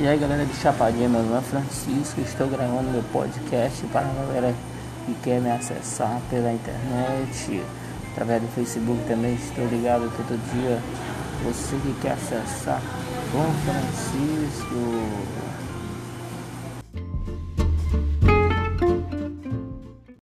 E aí galera de Chapadinha, meu nome é Francisco, estou gravando meu podcast para a galera que quer me acessar pela internet, através do Facebook também estou ligado todo dia. Você que quer acessar Bom Francisco